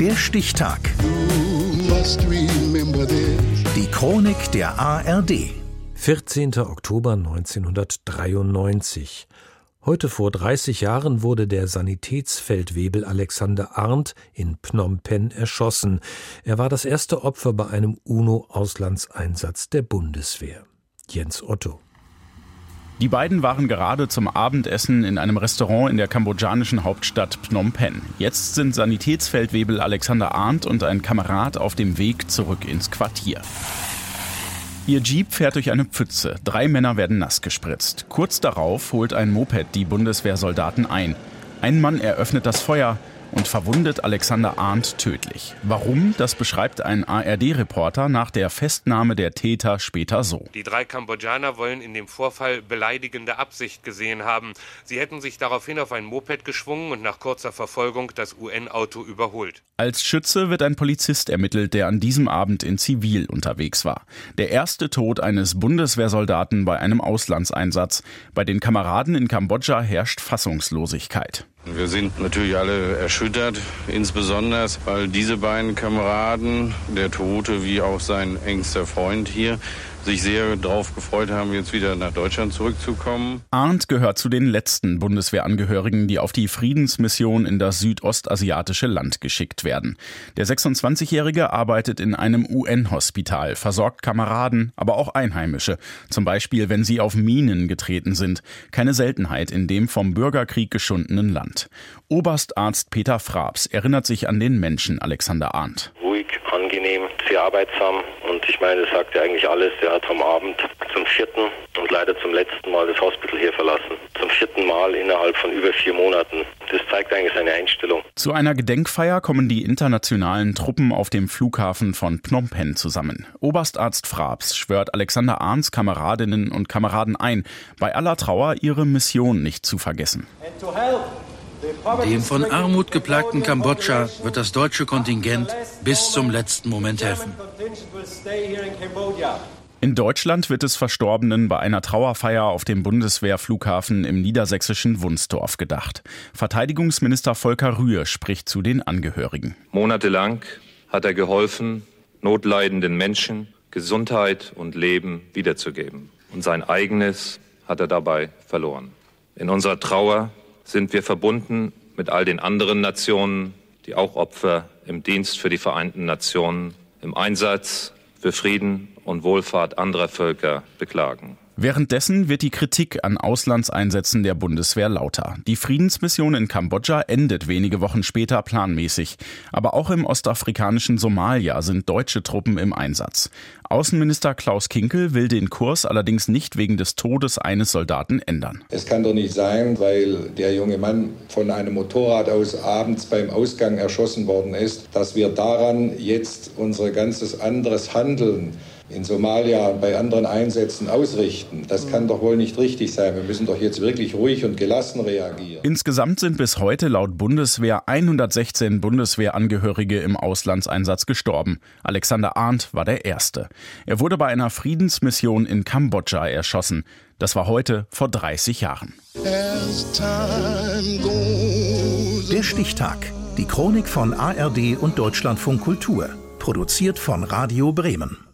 Der Stichtag. Die Chronik der ARD. 14. Oktober 1993. Heute vor 30 Jahren wurde der Sanitätsfeldwebel Alexander Arndt in Phnom Penh erschossen. Er war das erste Opfer bei einem UNO-Auslandseinsatz der Bundeswehr. Jens Otto. Die beiden waren gerade zum Abendessen in einem Restaurant in der kambodschanischen Hauptstadt Phnom Penh. Jetzt sind Sanitätsfeldwebel Alexander Arndt und ein Kamerad auf dem Weg zurück ins Quartier. Ihr Jeep fährt durch eine Pfütze. Drei Männer werden nass gespritzt. Kurz darauf holt ein Moped die Bundeswehrsoldaten ein. Ein Mann eröffnet das Feuer und verwundet Alexander Arndt tödlich. Warum? Das beschreibt ein ARD-Reporter nach der Festnahme der Täter später so. Die drei Kambodschaner wollen in dem Vorfall beleidigende Absicht gesehen haben. Sie hätten sich daraufhin auf ein Moped geschwungen und nach kurzer Verfolgung das UN-Auto überholt. Als Schütze wird ein Polizist ermittelt, der an diesem Abend in Zivil unterwegs war. Der erste Tod eines Bundeswehrsoldaten bei einem Auslandseinsatz. Bei den Kameraden in Kambodscha herrscht Fassungslosigkeit. Wir sind natürlich alle erschüttert, insbesondere weil diese beiden Kameraden, der Tote wie auch sein engster Freund hier, sich sehr darauf gefreut haben, jetzt wieder nach Deutschland zurückzukommen. Arndt gehört zu den letzten Bundeswehrangehörigen, die auf die Friedensmission in das südostasiatische Land geschickt werden. Der 26-Jährige arbeitet in einem UN-Hospital, versorgt Kameraden, aber auch Einheimische, zum Beispiel wenn sie auf Minen getreten sind. Keine Seltenheit in dem vom Bürgerkrieg geschundenen Land. Oberstarzt Peter Frabs erinnert sich an den Menschen Alexander Arndt. Ruhig, angenehm, sehr arbeitsam und ich meine, das sagt ja eigentlich alles. Er hat am Abend zum vierten und leider zum letzten Mal das Hospital hier verlassen. Zum vierten Mal innerhalb von über vier Monaten. Das zeigt eigentlich seine Einstellung. Zu einer Gedenkfeier kommen die internationalen Truppen auf dem Flughafen von Phnom Penh zusammen. Oberstarzt Frabs schwört Alexander Arns Kameradinnen und Kameraden ein, bei aller Trauer ihre Mission nicht zu vergessen. Dem von Armut geplagten Kambodscha wird das deutsche Kontingent bis zum letzten Moment helfen. In Deutschland wird es Verstorbenen bei einer Trauerfeier auf dem Bundeswehrflughafen im niedersächsischen Wunsdorf gedacht. Verteidigungsminister Volker Rühr spricht zu den Angehörigen. Monatelang hat er geholfen, notleidenden Menschen Gesundheit und Leben wiederzugeben. Und sein eigenes hat er dabei verloren. In unserer Trauer sind wir verbunden mit all den anderen Nationen, die auch Opfer im Dienst für die Vereinten Nationen, im Einsatz für Frieden und Wohlfahrt anderer Völker beklagen. Währenddessen wird die Kritik an Auslandseinsätzen der Bundeswehr lauter. Die Friedensmission in Kambodscha endet wenige Wochen später planmäßig. Aber auch im ostafrikanischen Somalia sind deutsche Truppen im Einsatz. Außenminister Klaus Kinkel will den Kurs allerdings nicht wegen des Todes eines Soldaten ändern. Es kann doch nicht sein, weil der junge Mann von einem Motorrad aus abends beim Ausgang erschossen worden ist, dass wir daran jetzt unser ganzes anderes Handeln in Somalia und bei anderen Einsätzen ausrichten. Das kann doch wohl nicht richtig sein. Wir müssen doch jetzt wirklich ruhig und gelassen reagieren. Insgesamt sind bis heute laut Bundeswehr 116 Bundeswehrangehörige im Auslandseinsatz gestorben. Alexander Arndt war der Erste. Er wurde bei einer Friedensmission in Kambodscha erschossen. Das war heute vor 30 Jahren. Der Stichtag. Die Chronik von ARD und Deutschlandfunk Kultur. Produziert von Radio Bremen.